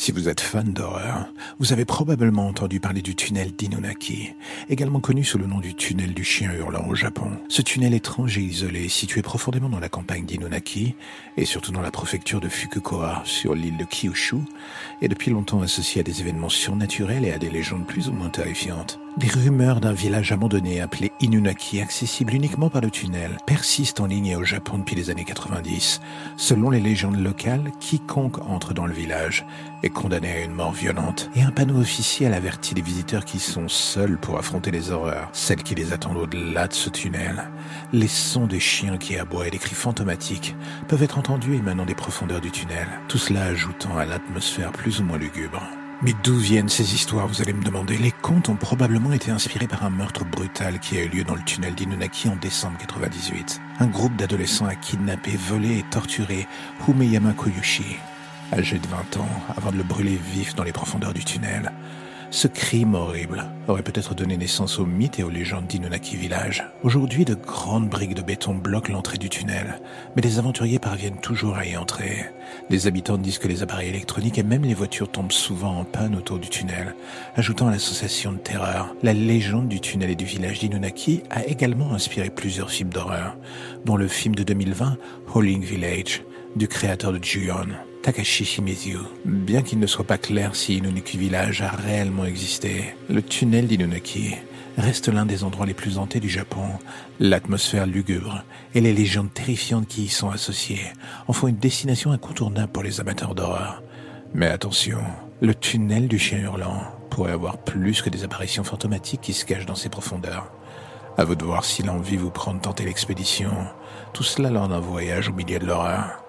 Si vous êtes fan d'horreur, vous avez probablement entendu parler du tunnel d'Inunaki, également connu sous le nom du tunnel du chien hurlant au Japon. Ce tunnel étrange et isolé, situé profondément dans la campagne d'Inunaki, et surtout dans la préfecture de Fukuoka, sur l'île de Kyushu, est depuis longtemps associé à des événements surnaturels et à des légendes plus ou moins terrifiantes. Des rumeurs d'un village abandonné appelé Inunaki, accessible uniquement par le tunnel, persistent en ligne au Japon depuis les années 90. Selon les légendes locales, quiconque entre dans le village est condamné à une mort violente, et un panneau officiel avertit les visiteurs qui sont seuls pour affronter les horreurs, celles qui les attendent au-delà de ce tunnel. Les sons des chiens qui aboient et des cris fantomatiques peuvent être entendus émanant des profondeurs du tunnel, tout cela ajoutant à l'atmosphère plus ou moins lugubre. Mais d'où viennent ces histoires, vous allez me demander? Les contes ont probablement été inspirés par un meurtre brutal qui a eu lieu dans le tunnel d'Inunaki en décembre 98. Un groupe d'adolescents a kidnappé, volé et torturé Humeyama Koyushi, âgé de 20 ans, avant de le brûler vif dans les profondeurs du tunnel. Ce crime horrible aurait peut-être donné naissance aux mythes et aux légendes d'Inunaki Village. Aujourd'hui, de grandes briques de béton bloquent l'entrée du tunnel, mais les aventuriers parviennent toujours à y entrer. Les habitants disent que les appareils électroniques et même les voitures tombent souvent en panne autour du tunnel, ajoutant à l'association de terreur. La légende du tunnel et du village d'Inunaki a également inspiré plusieurs films d'horreur, dont le film de 2020, Howling Village, du créateur de Ju-on. Takashi. Bien qu'il ne soit pas clair si Inunaki Village a réellement existé, le tunnel d'Inunaki reste l'un des endroits les plus hantés du Japon. L'atmosphère lugubre et les légendes terrifiantes qui y sont associées en font une destination incontournable pour les amateurs d'horreur. Mais attention, le tunnel du chien hurlant pourrait avoir plus que des apparitions fantomatiques qui se cachent dans ses profondeurs. À vous de voir si l'envie vous prend de tenter l'expédition. Tout cela lors d'un voyage au milieu de l'horreur.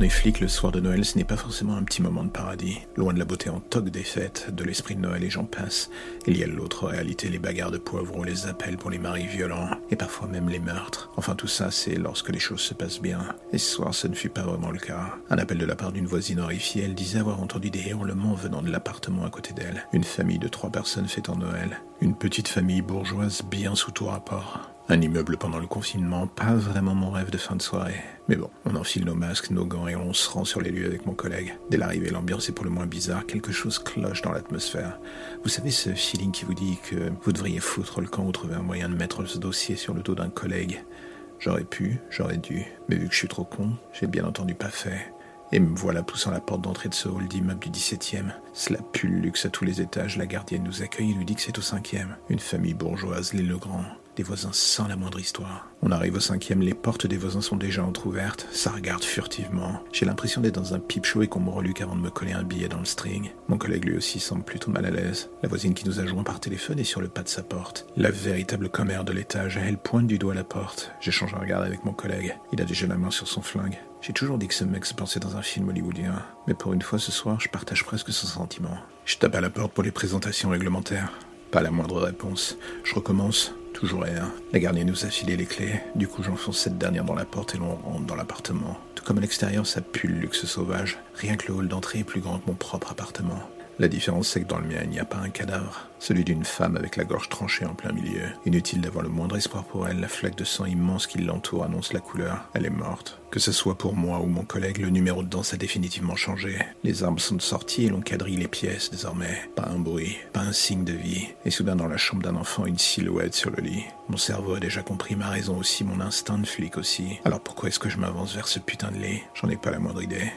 Quand on est flic le soir de Noël, ce n'est pas forcément un petit moment de paradis. Loin de la beauté en toque des fêtes, de l'esprit de Noël et j'en passe, il y a l'autre réalité, les bagarres de poivrons, les appels pour les maris violents, et parfois même les meurtres. Enfin tout ça, c'est lorsque les choses se passent bien. Et ce soir, ce ne fut pas vraiment le cas. Un appel de la part d'une voisine horrifiée, elle disait avoir entendu des hurlements venant de l'appartement à côté d'elle. Une famille de trois personnes fêtant Noël. Une petite famille bourgeoise bien sous tout rapport. Un immeuble pendant le confinement, pas vraiment mon rêve de fin de soirée. Mais bon, on enfile nos masques, nos gants et on se rend sur les lieux avec mon collègue. Dès l'arrivée, l'ambiance est pour le moins bizarre, quelque chose cloche dans l'atmosphère. Vous savez ce feeling qui vous dit que vous devriez foutre le camp ou trouver un moyen de mettre ce dossier sur le dos d'un collègue J'aurais pu, j'aurais dû, mais vu que je suis trop con, j'ai bien entendu pas fait. Et me voilà poussant la porte d'entrée de ce hall d'immeuble du 17e. Cela pue le luxe à tous les étages, la gardienne nous accueille et nous dit que c'est au cinquième. Une famille bourgeoise, les Legrand des voisins sans la moindre histoire. On arrive au cinquième, les portes des voisins sont déjà entrouvertes, ça regarde furtivement. J'ai l'impression d'être dans un pipe show et qu'on me reluque avant de me coller un billet dans le string. Mon collègue lui aussi semble plutôt mal à l'aise. La voisine qui nous a joint par téléphone est sur le pas de sa porte. La véritable commère de l'étage, elle pointe du doigt la porte. J'échange un regard avec mon collègue. Il a déjà la main sur son flingue. J'ai toujours dit que ce mec se pensait dans un film hollywoodien, mais pour une fois ce soir, je partage presque son sentiment. Je tape à la porte pour les présentations réglementaires. Pas la moindre réponse. Je recommence. Toujours rien. La gardienne nous a filé les clés. Du coup, j'enfonce cette dernière dans la porte et l'on rentre dans l'appartement. Tout comme à l'extérieur, ça pue le luxe sauvage. Rien que le hall d'entrée est plus grand que mon propre appartement. La différence, c'est que dans le mien, il n'y a pas un cadavre. Celui d'une femme avec la gorge tranchée en plein milieu. Inutile d'avoir le moindre espoir pour elle, la flaque de sang immense qui l'entoure annonce la couleur. Elle est morte. Que ce soit pour moi ou mon collègue, le numéro de danse a définitivement changé. Les armes sont sorties et l'on quadrille les pièces désormais. Pas un bruit, pas un signe de vie. Et soudain, dans la chambre d'un enfant, une silhouette sur le lit. Mon cerveau a déjà compris ma raison aussi, mon instinct de flic aussi. Alors pourquoi est-ce que je m'avance vers ce putain de lit? J'en ai pas la moindre idée.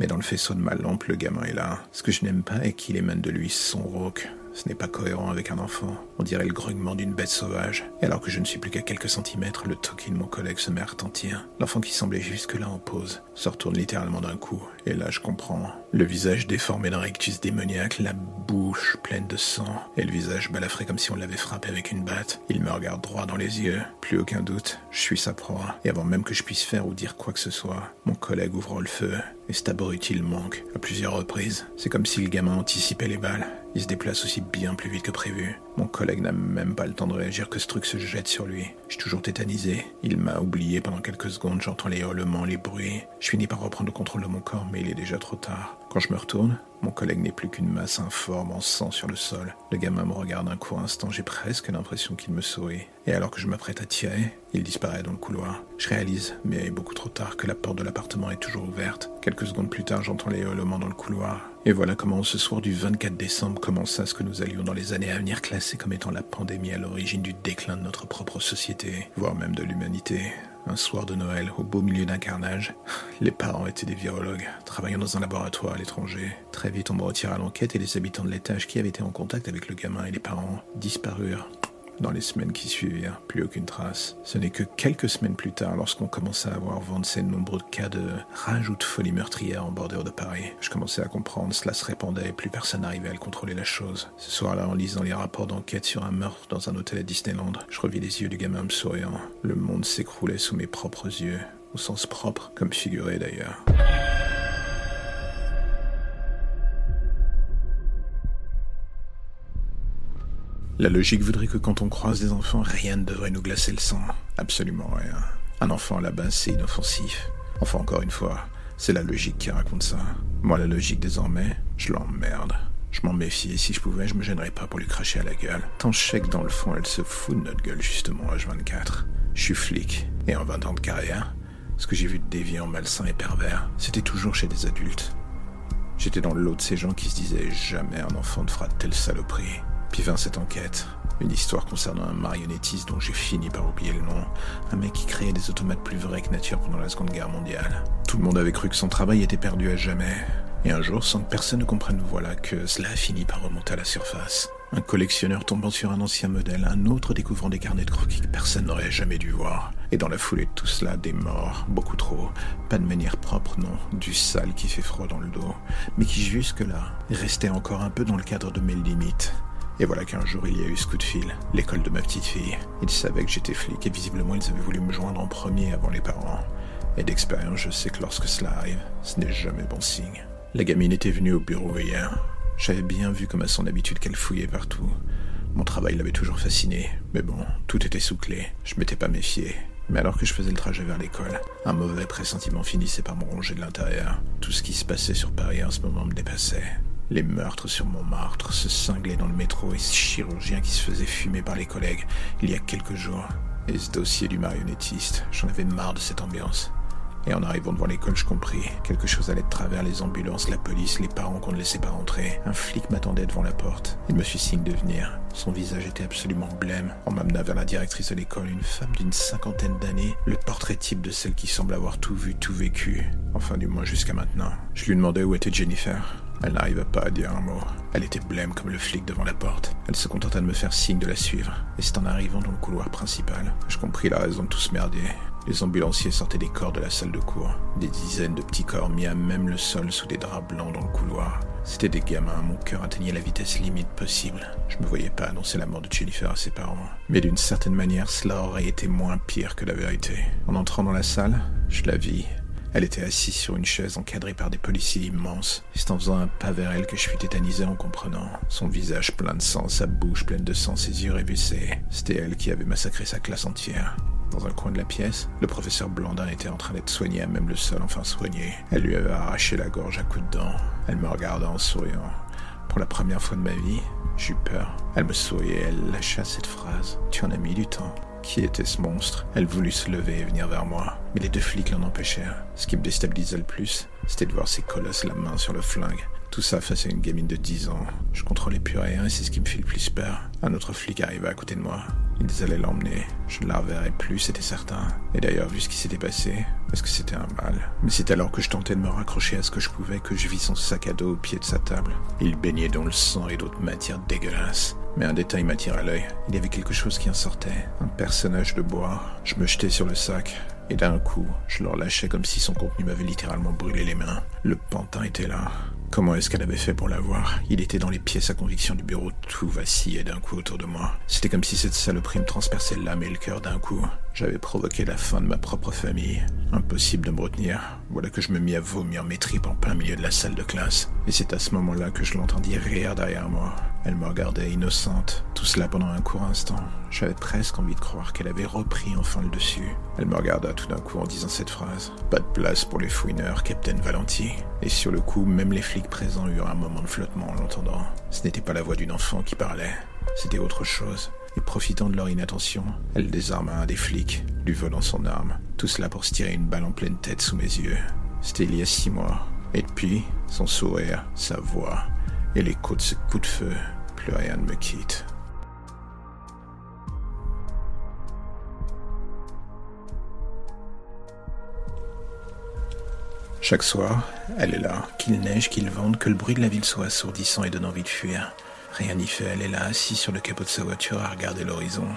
Mais dans le faisceau de ma lampe, le gamin est là. Ce que je n'aime pas est qu'il émane de lui son rauque. Ce n'est pas cohérent avec un enfant. On dirait le grognement d'une bête sauvage. Et alors que je ne suis plus qu'à quelques centimètres, le toki de mon collègue se met à retentir. L'enfant qui semblait jusque-là en pause se retourne littéralement d'un coup. Et là, je comprends. Le visage déformé d'un rectus démoniaque, la bouche pleine de sang, et le visage balafré comme si on l'avait frappé avec une batte. Il me regarde droit dans les yeux. Plus aucun doute, je suis sa proie. Et avant même que je puisse faire ou dire quoi que ce soit, mon collègue ouvre le feu et cet abruti manque à plusieurs reprises. C'est comme si le gamin anticipait les balles. Il se déplace aussi bien plus vite que prévu. Mon collègue n'a même pas le temps de réagir que ce truc se jette sur lui. Je suis toujours tétanisé. Il m'a oublié pendant quelques secondes, j'entends les hurlements, les bruits. Je finis par reprendre le contrôle de mon corps, mais il est déjà trop tard. Quand je me retourne, mon collègue n'est plus qu'une masse informe en sang sur le sol. Le gamin me regarde un court instant, j'ai presque l'impression qu'il me sourit. Et alors que je m'apprête à tirer, il disparaît dans le couloir. Je réalise, mais beaucoup trop tard, que la porte de l'appartement est toujours ouverte. Quelques secondes plus tard, j'entends les hurlements dans le couloir. Et voilà comment ce soir du 24 décembre commença ce que nous allions dans les années à venir classer comme étant la pandémie à l'origine du déclin de notre propre société, voire même de l'humanité. Un soir de Noël, au beau milieu d'un carnage, les parents étaient des virologues, travaillant dans un laboratoire à l'étranger. Très vite, on me retira l'enquête et les habitants de l'étage qui avaient été en contact avec le gamin et les parents disparurent. Dans les semaines qui suivirent, plus aucune trace. Ce n'est que quelques semaines plus tard, lorsqu'on commença à avoir vent de ces nombreux cas de rage ou de folie meurtrière en bordure de Paris, je commençais à comprendre, cela se répandait plus personne n'arrivait à le contrôler la chose. Ce soir-là, en lisant les rapports d'enquête sur un meurtre dans un hôtel à Disneyland, je revis les yeux du gamin me souriant. Le monde s'écroulait sous mes propres yeux, au sens propre, comme figuré d'ailleurs. La logique voudrait que quand on croise des enfants, rien ne devrait nous glacer le sang. Absolument rien. Un enfant à la base, c'est inoffensif. Enfin, encore une fois, c'est la logique qui raconte ça. Moi, la logique, désormais, je l'emmerde. Je m'en méfie et si je pouvais, je me gênerais pas pour lui cracher à la gueule. Tant je sais que dans le fond, elle se fout de notre gueule, justement, H24. Je suis flic, et en 20 ans de carrière, ce que j'ai vu de déviant, malsain et pervers, c'était toujours chez des adultes. J'étais dans le lot de ces gens qui se disaient jamais un enfant ne fera telle saloperie. Puis vint cette enquête. Une histoire concernant un marionnettiste dont j'ai fini par oublier le nom. Un mec qui créait des automates plus vrais que nature pendant la Seconde Guerre mondiale. Tout le monde avait cru que son travail était perdu à jamais. Et un jour, sans que personne ne comprenne, voilà que cela a fini par remonter à la surface. Un collectionneur tombant sur un ancien modèle, un autre découvrant des carnets de croquis que personne n'aurait jamais dû voir. Et dans la foulée de tout cela, des morts, beaucoup trop. Pas de manière propre, non, du sale qui fait froid dans le dos, mais qui jusque-là restait encore un peu dans le cadre de mes limites. Et voilà qu'un jour il y a eu ce coup de fil, l'école de ma petite fille. Ils savaient que j'étais flic et visiblement ils avaient voulu me joindre en premier avant les parents. Et d'expérience, je sais que lorsque cela arrive, ce n'est jamais bon signe. La gamine était venue au bureau hier. J'avais bien vu comme à son habitude qu'elle fouillait partout. Mon travail l'avait toujours fasciné, mais bon, tout était sous clé. Je m'étais pas méfié. Mais alors que je faisais le trajet vers l'école, un mauvais pressentiment finissait par me ronger de l'intérieur. Tout ce qui se passait sur Paris en ce moment me dépassait. Les meurtres sur Montmartre, ce cinglé dans le métro et ce chirurgien qui se faisait fumer par les collègues il y a quelques jours. Et ce dossier du marionnettiste, j'en avais marre de cette ambiance. Et en arrivant devant l'école, je compris. Quelque chose allait de travers les ambulances, la police, les parents qu'on ne laissait pas rentrer. Un flic m'attendait devant la porte. Il me fit signe de venir. Son visage était absolument blême. On m'amena vers la directrice de l'école, une femme d'une cinquantaine d'années, le portrait type de celle qui semble avoir tout vu, tout vécu. Enfin, du moins jusqu'à maintenant. Je lui demandais où était Jennifer. Elle n'arriva pas à dire un mot. Elle était blême comme le flic devant la porte. Elle se contenta de me faire signe de la suivre. Et c'est en arrivant dans le couloir principal je compris la raison de tout ce merdier. Les ambulanciers sortaient des corps de la salle de cours. Des dizaines de petits corps mis à même le sol sous des draps blancs dans le couloir. C'était des gamins, mon cœur atteignait la vitesse limite possible. Je me voyais pas annoncer la mort de Jennifer à ses parents. Mais d'une certaine manière, cela aurait été moins pire que la vérité. En entrant dans la salle, je la vis, elle était assise sur une chaise encadrée par des policiers immenses. C'est en faisant un pas vers elle que je fus tétanisé en comprenant. Son visage plein de sang, sa bouche pleine de sang, ses yeux révulsés. C'était elle qui avait massacré sa classe entière. Dans un coin de la pièce, le professeur Blandin était en train d'être soigné à même le sol, enfin soigné. Elle lui avait arraché la gorge à coups de dents. Elle me regarda en souriant. Pour la première fois de ma vie, j'eus peur. Elle me souriait, elle lâcha cette phrase. Tu en as mis du temps. Qui était ce monstre? Elle voulut se lever et venir vers moi, mais les deux flics l'en empêchèrent. Ce qui me déstabilisa le plus, c'était de voir ces colosses la main sur le flingue, Tout ça face à une gamine de 10 ans. Je contrôlais plus rien et c'est ce qui me fait le plus peur. Un autre flic arrivait à côté de moi. Ils allaient l'emmener. Je ne la reverrai plus, c'était certain. Et d'ailleurs, vu ce qui s'était passé, est-ce que c'était un mal Mais c'est alors que je tentais de me raccrocher à ce que je pouvais que je vis son sac à dos au pied de sa table. Il baignait dans le sang et d'autres matières dégueulasses. Mais un détail m'attira l'œil. Il y avait quelque chose qui en sortait. Un personnage de bois. Je me jetais sur le sac. Et d'un coup, je le relâchais comme si son contenu m'avait littéralement brûlé les mains. Le pantin était là. Comment est-ce qu'elle avait fait pour l'avoir? Il était dans les pièces à conviction du bureau, tout vacillait d'un coup autour de moi. C'était comme si cette saloperie me transperçait l'âme et le cœur d'un coup. J'avais provoqué la fin de ma propre famille. Impossible de me retenir. Voilà que je me mis à vomir mes tripes en plein milieu de la salle de classe. Et c'est à ce moment-là que je l'entendis rire derrière moi. Elle me regardait innocente, tout cela pendant un court instant. J'avais presque envie de croire qu'elle avait repris enfin le dessus. Elle me regarda tout d'un coup en disant cette phrase. Pas de place pour les fouineurs, Captain Valenti. Et sur le coup, même les flics présents eurent un moment de flottement en l'entendant. Ce n'était pas la voix d'une enfant qui parlait, c'était autre chose. Et profitant de leur inattention, elle désarma un des flics, lui volant son arme. Tout cela pour se tirer une balle en pleine tête sous mes yeux. C'était il y a six mois. Et depuis, son sourire, sa voix, et l'écho de ce coup de feu, plus rien ne me quitte. Chaque soir, elle est là, qu'il neige, qu'il vente, que le bruit de la ville soit assourdissant et donne envie de fuir. Rien n'y fait, elle est là, assise sur le capot de sa voiture à regarder l'horizon.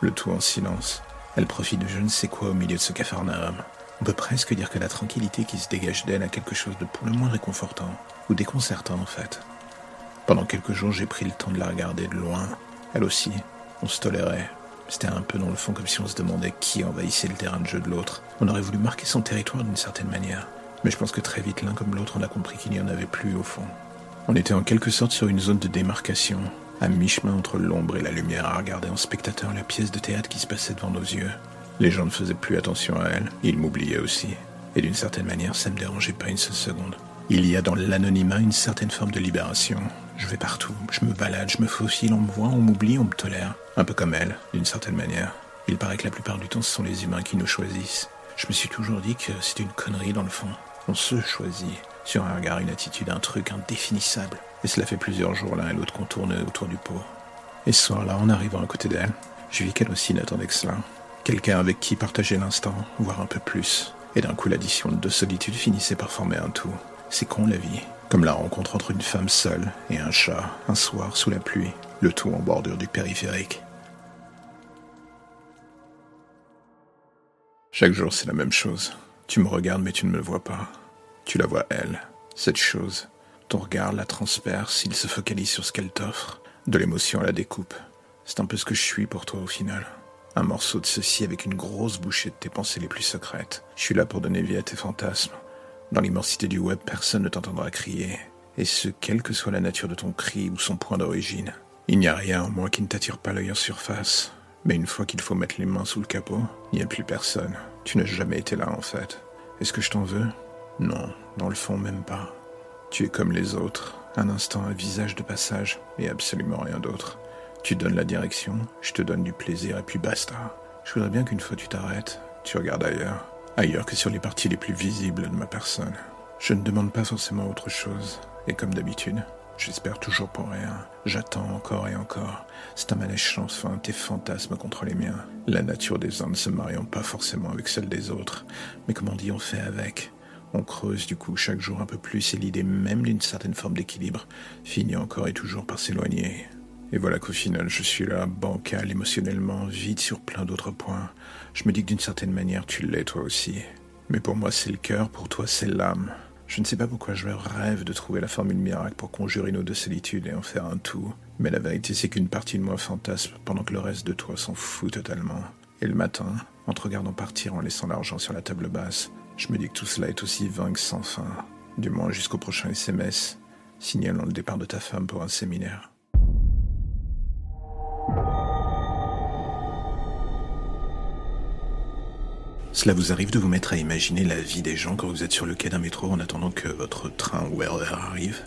Le tout en silence. Elle profite de je ne sais quoi au milieu de ce cafarnaum. On peut presque dire que la tranquillité qui se dégage d'elle a quelque chose de pour le moins réconfortant, ou déconcertant en fait. Pendant quelques jours, j'ai pris le temps de la regarder de loin. Elle aussi. On se tolérait. C'était un peu dans le fond comme si on se demandait qui envahissait le terrain de jeu de l'autre. On aurait voulu marquer son territoire d'une certaine manière. Mais je pense que très vite, l'un comme l'autre, on a compris qu'il n'y en avait plus au fond. On était en quelque sorte sur une zone de démarcation, à mi-chemin entre l'ombre et la lumière, à regarder en spectateur la pièce de théâtre qui se passait devant nos yeux. Les gens ne faisaient plus attention à elle, ils m'oubliaient aussi. Et d'une certaine manière, ça ne me dérangeait pas une seule seconde. Il y a dans l'anonymat une certaine forme de libération. Je vais partout, je me balade, je me faufile, on me voit, on m'oublie, on me tolère. Un peu comme elle, d'une certaine manière. Il paraît que la plupart du temps, ce sont les humains qui nous choisissent. Je me suis toujours dit que c'était une connerie dans le fond. On se choisit. Sur un regard, une attitude, un truc indéfinissable. Et cela fait plusieurs jours l'un et l'autre qu'on tourne autour du pot. Et ce soir-là, en arrivant à côté d'elle, je vis qu'elle aussi n'attendait que cela. Quelqu'un avec qui partager l'instant, voire un peu plus. Et d'un coup, l'addition de deux solitudes finissait par former un tout. C'est con la vie. Comme la rencontre entre une femme seule et un chat, un soir sous la pluie, le tout en bordure du périphérique. Chaque jour, c'est la même chose. Tu me regardes, mais tu ne me vois pas. Tu la vois, elle, cette chose. Ton regard la transperce, il se focalise sur ce qu'elle t'offre. De l'émotion à la découpe. C'est un peu ce que je suis pour toi au final. Un morceau de ceci avec une grosse bouchée de tes pensées les plus secrètes. Je suis là pour donner vie à tes fantasmes. Dans l'immensité du web, personne ne t'entendra crier, et ce, quelle que soit la nature de ton cri ou son point d'origine. Il n'y a rien en moi qui ne t'attire pas l'œil en surface, mais une fois qu'il faut mettre les mains sous le capot, il n'y a plus personne. Tu n'as jamais été là en fait. Est-ce que je t'en veux? Non, dans le fond même pas. Tu es comme les autres, un instant un visage de passage, et absolument rien d'autre. Tu donnes la direction, je te donne du plaisir, et puis basta. Je voudrais bien qu'une fois tu t'arrêtes, tu regardes ailleurs ailleurs que sur les parties les plus visibles de ma personne. Je ne demande pas forcément autre chose, et comme d'habitude, j'espère toujours pour rien. J'attends encore et encore. C'est un sans fin, tes fantasmes contre les miens. La nature des uns ne se mariant pas forcément avec celle des autres, mais comme on dit, on fait avec? On creuse du coup chaque jour un peu plus et l'idée même d'une certaine forme d'équilibre finit encore et toujours par s'éloigner. Et voilà qu'au final, je suis là, bancal, émotionnellement, vide sur plein d'autres points. Je me dis que d'une certaine manière, tu l'es toi aussi. Mais pour moi, c'est le cœur, pour toi, c'est l'âme. Je ne sais pas pourquoi je rêve de trouver la formule miracle pour conjurer nos deux solitudes et en faire un tout. Mais la vérité, c'est qu'une partie de moi fantasme pendant que le reste de toi s'en fout totalement. Et le matin, en te regardant partir en laissant l'argent sur la table basse, je me dis que tout cela est aussi vain que sans fin. Du moins jusqu'au prochain SMS, signalant le départ de ta femme pour un séminaire. Cela vous arrive de vous mettre à imaginer la vie des gens quand vous êtes sur le quai d'un métro en attendant que votre train ou RER arrive?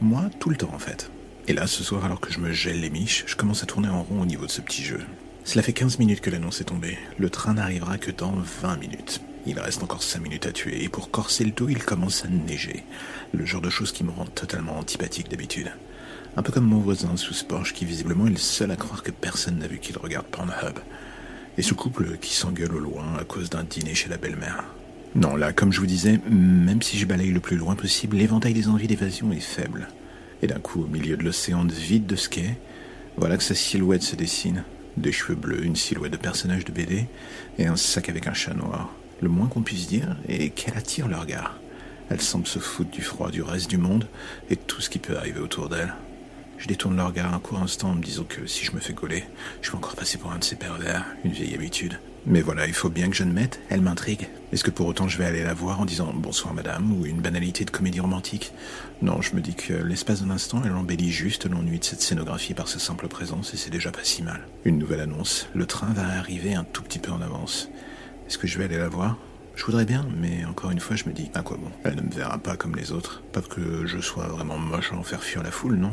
Moi, tout le temps en fait. Et là, ce soir, alors que je me gèle les miches, je commence à tourner en rond au niveau de ce petit jeu. Cela fait 15 minutes que l'annonce est tombée. Le train n'arrivera que dans 20 minutes. Il reste encore cinq minutes à tuer, et pour corser le tout, il commence à neiger. Le genre de choses qui me rend totalement antipathique d'habitude. Un peu comme mon voisin sous ce Porsche qui visiblement est le seul à croire que personne n'a vu qu'il regarde Pornhub. Et ce couple qui s'engueule au loin à cause d'un dîner chez la belle-mère. Non, là, comme je vous disais, même si je balaye le plus loin possible, l'éventail des envies d'évasion est faible. Et d'un coup, au milieu de l'océan vide de ce voilà que sa silhouette se dessine. Des cheveux bleus, une silhouette de personnage de BD, et un sac avec un chat noir. Le moins qu'on puisse dire est qu'elle attire le regard. Elle semble se foutre du froid du reste du monde et tout ce qui peut arriver autour d'elle. Je détourne le regard un court instant en me disant que si je me fais gauler, je vais encore passer pour un de ces pervers, une vieille habitude. Mais voilà, il faut bien que je ne mette, elle m'intrigue. Est-ce que pour autant je vais aller la voir en disant bonsoir madame ou une banalité de comédie romantique? Non, je me dis que l'espace d'un instant, elle embellit juste l'ennui de cette scénographie par sa simple présence et c'est déjà pas si mal. Une nouvelle annonce, le train va arriver un tout petit peu en avance. Est-ce que je vais aller la voir? Je voudrais bien, mais encore une fois, je me dis, à quoi bon? Elle ne me verra pas comme les autres. Pas que je sois vraiment moche à en faire fuir la foule, non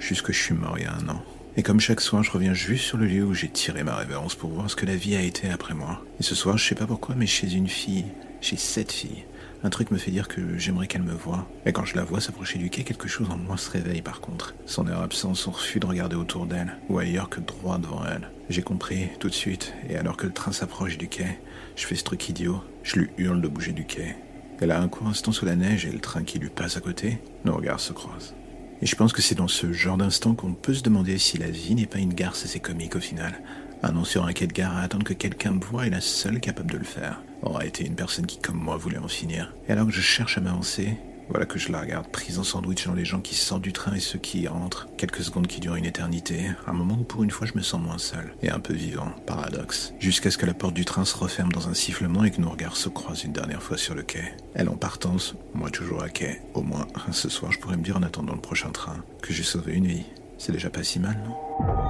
juste que je suis mort il y a un an. Et comme chaque soir, je reviens juste sur le lieu où j'ai tiré ma révérence pour voir ce que la vie a été après moi. Et ce soir, je sais pas pourquoi, mais chez une fille, chez cette fille, un truc me fait dire que j'aimerais qu'elle me voie. Et quand je la vois s'approcher du quai, quelque chose en moi se réveille par contre. Son air absent, son refus de regarder autour d'elle, ou ailleurs que droit devant elle. J'ai compris, tout de suite, et alors que le train s'approche du quai, je fais ce truc idiot, je lui hurle de bouger du quai. Elle a un court instant sous la neige et le train qui lui passe à côté, nos regards se croisent. Et je pense que c'est dans ce genre d'instant qu'on peut se demander si la vie n'est pas une garce assez comique au final. Un sur un quai de gare à attendre que quelqu'un me voie est la seule capable de le faire. Aura été une personne qui, comme moi, voulait en finir. Et alors que je cherche à m'avancer, voilà que je la regarde prise en sandwich dans les gens qui sortent du train et ceux qui y rentrent. Quelques secondes qui durent une éternité. Un moment où pour une fois je me sens moins seul. Et un peu vivant. Paradoxe. Jusqu'à ce que la porte du train se referme dans un sifflement et que nos regards se croisent une dernière fois sur le quai. Elle en partance, moi toujours à quai. Au moins, ce soir je pourrais me dire en attendant le prochain train que j'ai sauvé une vie. C'est déjà pas si mal, non?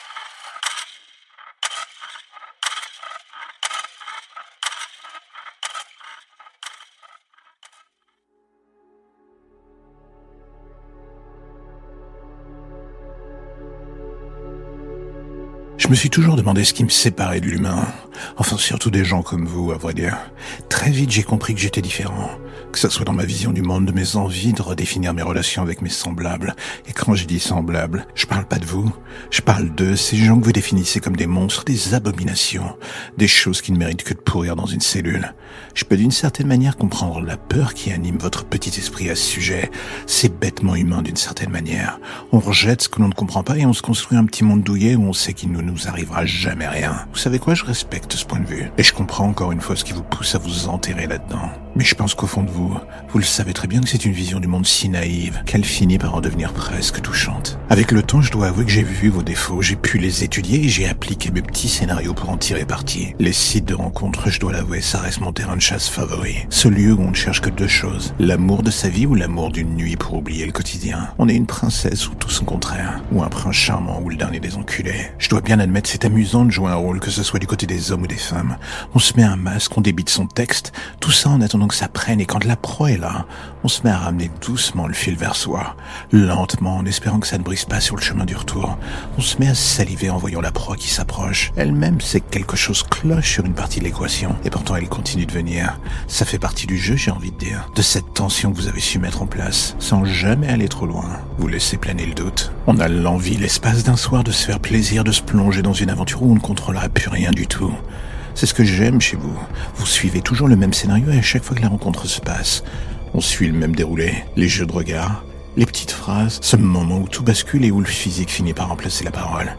Me suis toujours demandé ce qui me séparait de l'humain. Enfin, surtout des gens comme vous, à vrai dire. Très vite, j'ai compris que j'étais différent. Que ce soit dans ma vision du monde, de mes envies de redéfinir mes relations avec mes semblables. Et quand je dis semblables, je parle pas de vous. Je parle de ces gens que vous définissez comme des monstres, des abominations. Des choses qui ne méritent que de pourrir dans une cellule. Je peux d'une certaine manière comprendre la peur qui anime votre petit esprit à ce sujet. C'est bêtement humain d'une certaine manière. On rejette ce que l'on ne comprend pas et on se construit un petit monde douillet où on sait qu'il ne nous arrivera jamais rien. Vous savez quoi, je respecte ce point de vue. Et je comprends encore une fois ce qui vous pousse à vous enterrer là-dedans. Mais je pense qu'au fond de vous, vous le savez très bien que c'est une vision du monde si naïve qu'elle finit par en devenir presque touchante. Avec le temps, je dois avouer que j'ai vu vos défauts, j'ai pu les étudier et j'ai appliqué mes petits scénarios pour en tirer parti. Les sites de rencontres, je dois l'avouer, ça reste mon terrain de chasse favori. Ce lieu où on ne cherche que deux choses. L'amour de sa vie ou l'amour d'une nuit pour oublier le quotidien. On est une princesse ou tout son contraire. Ou un prince charmant ou le dernier des enculés. Je dois bien admettre, c'est amusant de jouer un rôle, que ce soit du côté des hommes ou des femmes. On se met un masque, on débite son texte, tout ça en attendant que ça prenne et quand la proie est là, on se met à ramener doucement le fil vers soi, lentement en espérant que ça ne brise pas sur le chemin du retour. On se met à saliver en voyant la proie qui s'approche. Elle-même sait que quelque chose cloche sur une partie de l'équation et pourtant elle continue de venir. Ça fait partie du jeu, j'ai envie de dire, de cette tension que vous avez su mettre en place sans jamais aller trop loin. Vous laissez planer le doute. On a l'envie l'espace d'un soir de se faire plaisir, de se plonger dans une aventure où on ne contrôlera plus rien du tout. C'est ce que j'aime chez vous. Vous suivez toujours le même scénario et à chaque fois que la rencontre se passe, on suit le même déroulé. Les jeux de regard, les petites phrases, ce moment où tout bascule et où le physique finit par remplacer la parole.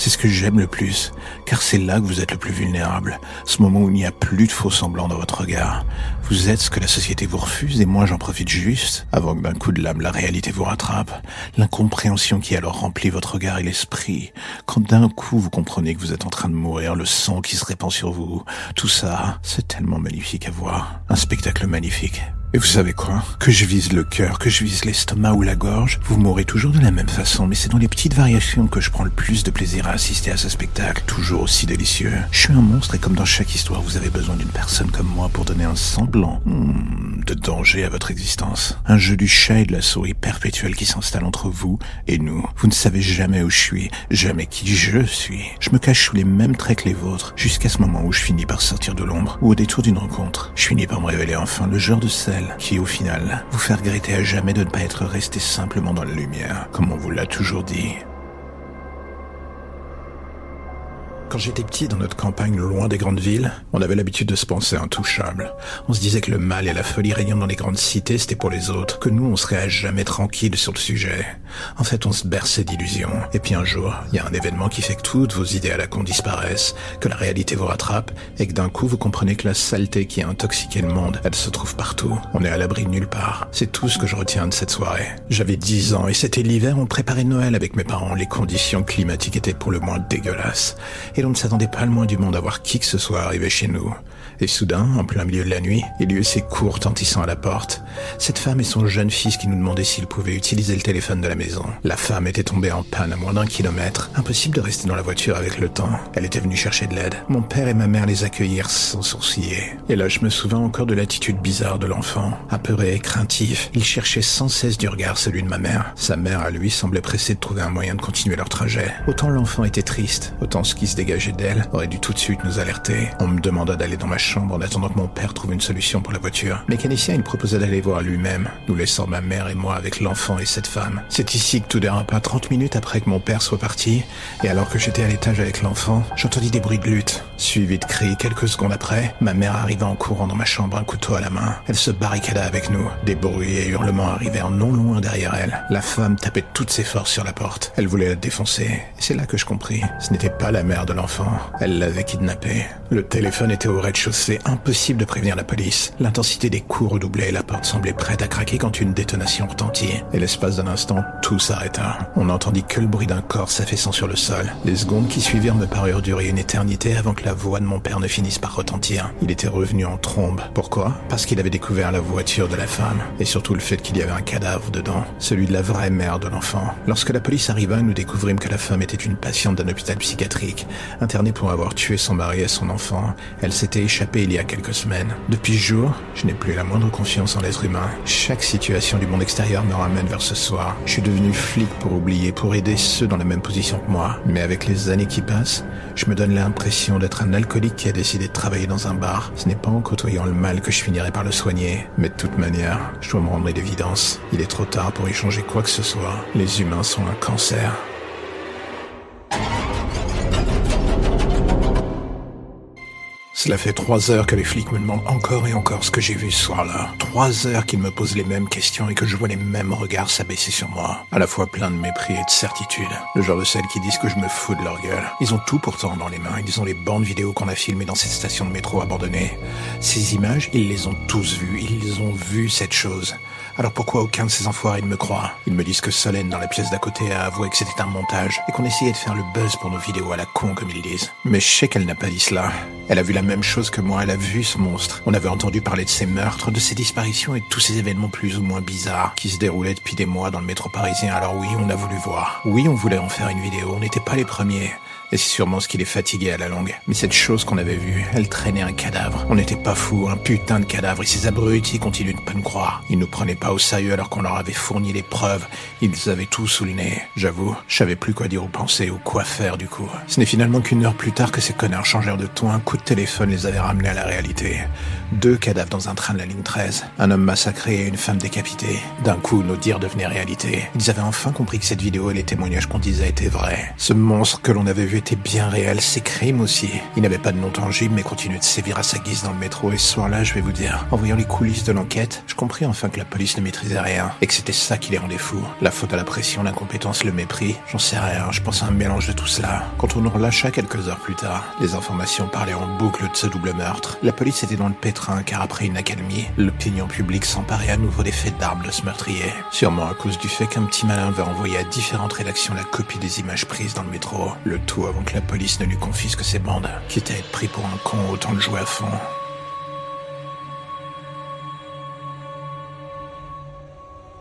C'est ce que j'aime le plus, car c'est là que vous êtes le plus vulnérable, ce moment où il n'y a plus de faux semblants dans votre regard. Vous êtes ce que la société vous refuse et moi j'en profite juste, avant que d'un coup de lame la réalité vous rattrape. L'incompréhension qui alors remplit votre regard et l'esprit, quand d'un coup vous comprenez que vous êtes en train de mourir, le sang qui se répand sur vous, tout ça, c'est tellement magnifique à voir. Un spectacle magnifique. Et vous savez quoi? Que je vise le cœur, que je vise l'estomac ou la gorge, vous mourrez toujours de la même façon, mais c'est dans les petites variations que je prends le plus de plaisir à assister à ce spectacle, toujours aussi délicieux. Je suis un monstre et comme dans chaque histoire, vous avez besoin d'une personne comme moi pour donner un semblant hmm, de danger à votre existence. Un jeu du chat et de la souris perpétuel qui s'installe entre vous et nous. Vous ne savez jamais où je suis, jamais qui je suis. Je me cache sous les mêmes traits que les vôtres, jusqu'à ce moment où je finis par sortir de l'ombre, ou au détour d'une rencontre. Je finis par me révéler enfin le genre de scène qui, au final, vous fait regretter à jamais de ne pas être resté simplement dans la lumière, comme on vous l'a toujours dit. Quand j'étais petit dans notre campagne loin des grandes villes, on avait l'habitude de se penser intouchable. On se disait que le mal et la folie régnant dans les grandes cités, c'était pour les autres, que nous, on serait à jamais tranquille sur le sujet. En fait, on se berçait d'illusions. Et puis un jour, il y a un événement qui fait que toutes vos idées à la con disparaissent, que la réalité vous rattrape, et que d'un coup, vous comprenez que la saleté qui a intoxiqué le monde, elle se trouve partout. On est à l'abri de nulle part. C'est tout ce que je retiens de cette soirée. J'avais 10 ans, et c'était l'hiver, on préparait Noël avec mes parents. Les conditions climatiques étaient pour le moins dégueulasses l'on ne s'attendait pas le moins du monde à voir qui que ce soit arriver chez nous. Et soudain, en plein milieu de la nuit, il y eut ses cours retentissant à la porte. Cette femme et son jeune fils qui nous demandaient s'ils pouvaient utiliser le téléphone de la maison. La femme était tombée en panne à moins d'un kilomètre. Impossible de rester dans la voiture avec le temps. Elle était venue chercher de l'aide. Mon père et ma mère les accueillirent sans sourciller. Et là, je me souviens encore de l'attitude bizarre de l'enfant. Apeuré, craintif, il cherchait sans cesse du regard celui de ma mère. Sa mère, à lui, semblait pressée de trouver un moyen de continuer leur trajet. Autant l'enfant était triste, autant ce qui se dégageait d'elle aurait dû tout de suite nous alerter. On me demanda d'aller dans ma chambre en attendant que mon père trouve une solution pour la voiture. Mécanicien, il proposa d'aller voir lui-même, nous laissant ma mère et moi avec l'enfant et cette femme. C'est ici que tout dérape. 30 minutes après que mon père soit parti, et alors que j'étais à l'étage avec l'enfant, j'entendis des bruits de lutte, suivis de cris. Quelques secondes après, ma mère arriva en courant dans ma chambre, un couteau à la main. Elle se barricada avec nous. Des bruits et hurlements arrivèrent non loin derrière elle. La femme tapait toutes ses forces sur la porte. Elle voulait la défoncer. C'est là que je compris. Ce n'était pas la mère de l'enfant. Elle l'avait kidnappé. Le téléphone était au rez-de-chaussée. Impossible de prévenir la police. L'intensité des coups redoublait et la porte semblait prête à craquer quand une détonation retentit. Et l'espace d'un instant, tout s'arrêta. On n'entendit que le bruit d'un corps s'affaissant sur le sol. Les secondes qui suivirent me parurent durer une éternité avant que la voix de mon père ne finisse par retentir. Il était revenu en trombe. Pourquoi? Parce qu'il avait découvert la voiture de la femme. Et surtout le fait qu'il y avait un cadavre dedans. Celui de la vraie mère de l'enfant. Lorsque la police arriva, nous découvrîmes que la femme était une patiente d'un hôpital psychiatrique, internée pour avoir tué son mari et son enfant. Elle s'était il y a quelques semaines. Depuis ce jour, je n'ai plus la moindre confiance en l'être humain. Chaque situation du monde extérieur me ramène vers ce soir. Je suis devenu flic pour oublier, pour aider ceux dans la même position que moi. Mais avec les années qui passent, je me donne l'impression d'être un alcoolique qui a décidé de travailler dans un bar. Ce n'est pas en côtoyant le mal que je finirai par le soigner. Mais de toute manière, je dois me rendre à l'évidence. Il est trop tard pour y changer quoi que ce soit. Les humains sont un cancer. Cela fait trois heures que les flics me demandent encore et encore ce que j'ai vu ce soir-là. Trois heures qu'ils me posent les mêmes questions et que je vois les mêmes regards s'abaisser sur moi. À la fois plein de mépris et de certitude. Le genre de celles qui disent que je me fous de leur gueule. Ils ont tout pourtant dans les mains. Ils ont les bandes vidéo qu'on a filmées dans cette station de métro abandonnée. Ces images, ils les ont tous vues. Ils ont vu cette chose. Alors pourquoi aucun de ces enfoirés ne me croit? Ils me disent que Solène dans la pièce d'à côté a avoué que c'était un montage et qu'on essayait de faire le buzz pour nos vidéos à la con comme ils disent. Mais je sais qu'elle n'a pas dit cela. Elle a vu la même chose que moi, elle a vu ce monstre. On avait entendu parler de ces meurtres, de ces disparitions et de tous ces événements plus ou moins bizarres qui se déroulaient depuis des mois dans le métro parisien. Alors oui, on a voulu voir. Oui, on voulait en faire une vidéo, on n'était pas les premiers. Et c'est sûrement ce qui les fatiguait à la longue. Mais cette chose qu'on avait vue, elle traînait un cadavre. On n'était pas fous, un putain de cadavre. Et ces abrutis continuent de pas nous croire. Ils nous prenaient pas au sérieux alors qu'on leur avait fourni les preuves. Ils avaient tout sous le nez. J'avoue, je savais plus quoi dire ou penser ou quoi faire du coup. Ce n'est finalement qu'une heure plus tard que ces connards changèrent de ton. Un coup de téléphone les avait ramenés à la réalité. Deux cadavres dans un train de la ligne 13. Un homme massacré et une femme décapitée. D'un coup, nos dires devenaient réalité. Ils avaient enfin compris que cette vidéo et les témoignages qu'on disait étaient vrais. Ce monstre que l'on avait vu étaient bien réels, ces crimes aussi. Il n'avait pas de nom tangible, mais continuait de sévir à sa guise dans le métro. Et ce soir-là, je vais vous dire, en voyant les coulisses de l'enquête, je compris enfin que la police ne maîtrisait rien, et que c'était ça qui les rendait fous. La faute à la pression, l'incompétence, le mépris, j'en sais rien, je pense à un mélange de tout cela. Quand on nous relâcha quelques heures plus tard, les informations parlaient en boucle de ce double meurtre. La police était dans le pétrin, car après une accalmie, l'opinion publique s'emparait à nouveau des faits d'armes de ce meurtrier. Sûrement à cause du fait qu'un petit malin avait envoyé à différentes rédactions la copie des images prises dans le métro. Le tout avant que la police ne lui confisque ses bandes. Quitte à être pris pour un con, autant le jouer à fond.